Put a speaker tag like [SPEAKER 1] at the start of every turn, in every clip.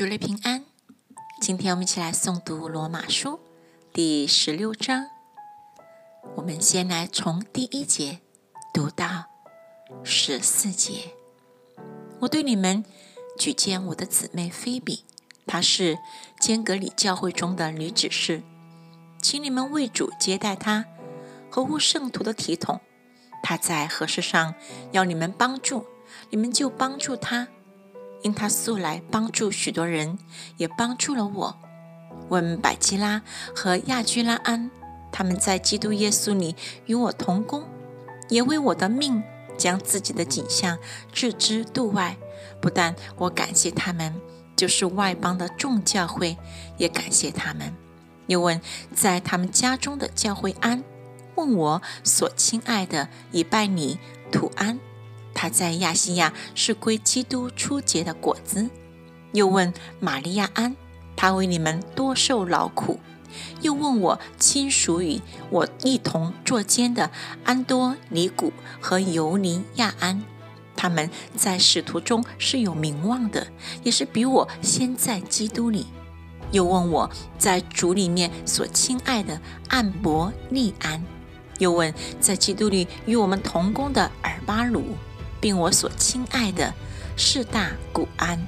[SPEAKER 1] 主内平安。今天我们一起来诵读罗马书第十六章。我们先来从第一节读到十四节。我对你们举荐我的姊妹菲比，她是坚格里教会中的女执事，请你们为主接待她，合乎圣徒的体统。她在何事上要你们帮助，你们就帮助她。因他素来帮助许多人，也帮助了我。问百基拉和亚居拉安，他们在基督耶稣里与我同工，也为我的命将自己的景象置之度外。不但我感谢他们，就是外邦的众教会也感谢他们。又问在他们家中的教会安，问我所亲爱的以拜你土安。他在亚细亚是归基督初结的果子。又问玛利亚安，他为你们多受劳苦。又问我亲属与我一同作监的安多尼古和尤尼亚安，他们在使徒中是有名望的，也是比我先在基督里。又问我在主里面所亲爱的安伯利安。又问在基督里与我们同工的尔巴鲁。并我所亲爱的士大古安，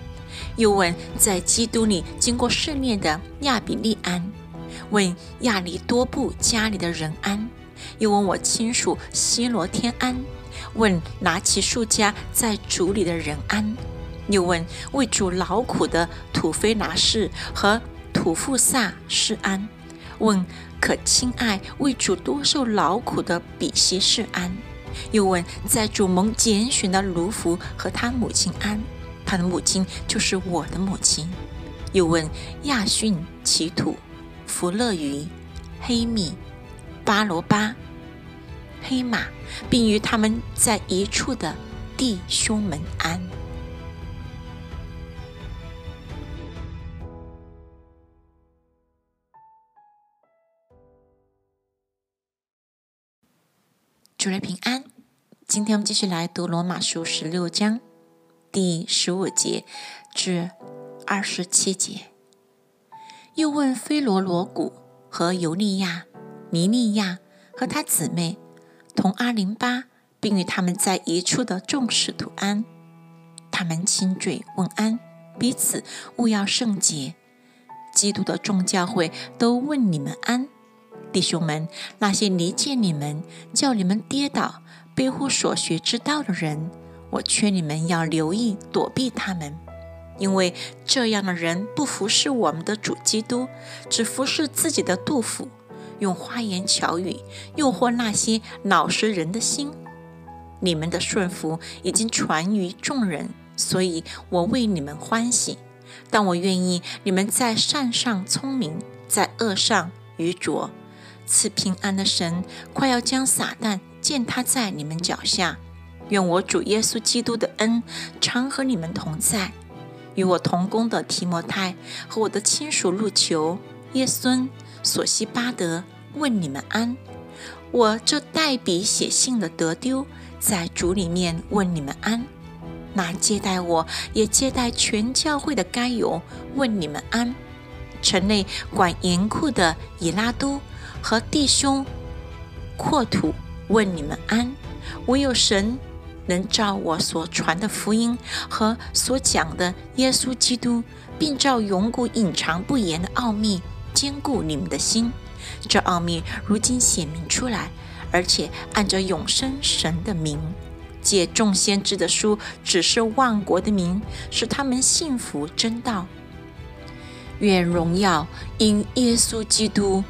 [SPEAKER 1] 又问在基督里经过试炼的亚比利安，问亚里多布家里的人安，又问我亲属希罗天安，问拿起树家在主里的人安，又问为主劳苦的土菲拿士和土富萨士安，问可亲爱为主多受劳苦的比西士安。又问在主盟拣选的卢福和他母亲安，他的母亲就是我的母亲。又问亚逊、奇土、弗勒鱼、黑米、巴罗巴、黑马，并与他们在一处的弟兄们安。主来平安。今天我们继续来读罗马书十六章第十五节至二十七节。又问菲罗罗古和尤利亚、尼利亚和他姊妹同阿林巴，并与他们在一处的众使徒安。他们亲嘴问安，彼此勿要圣洁。基督的众教会都问你们安。弟兄们，那些离间你们、叫你们跌倒、背乎所学之道的人，我劝你们要留意躲避他们，因为这样的人不服侍我们的主基督，只服侍自己的杜甫，用花言巧语诱惑那些老实人的心。你们的顺服已经传于众人，所以我为你们欢喜。但我愿意你们在善上聪明，在恶上愚拙。赐平安的神快要将撒旦践踏在你们脚下。愿我主耶稣基督的恩常和你们同在。与我同工的提摩太和我的亲属路求、耶孙、索西巴德问你们安。我这代笔写信的得丢，在主里面问你们安。那接待我也接待全教会的该有问你们安。城内管严库的以拉都。和弟兄扩土问你们安，唯有神能照我所传的福音和所讲的耶稣基督，并照永古隐藏不言的奥秘坚固你们的心。这奥秘如今显明出来，而且按着永生神的名，借众先知的书指示万国的名，使他们信服真道。愿荣耀因耶稣基督。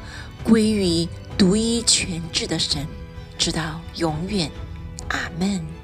[SPEAKER 1] 归于独一全智的神，直到永远，阿门。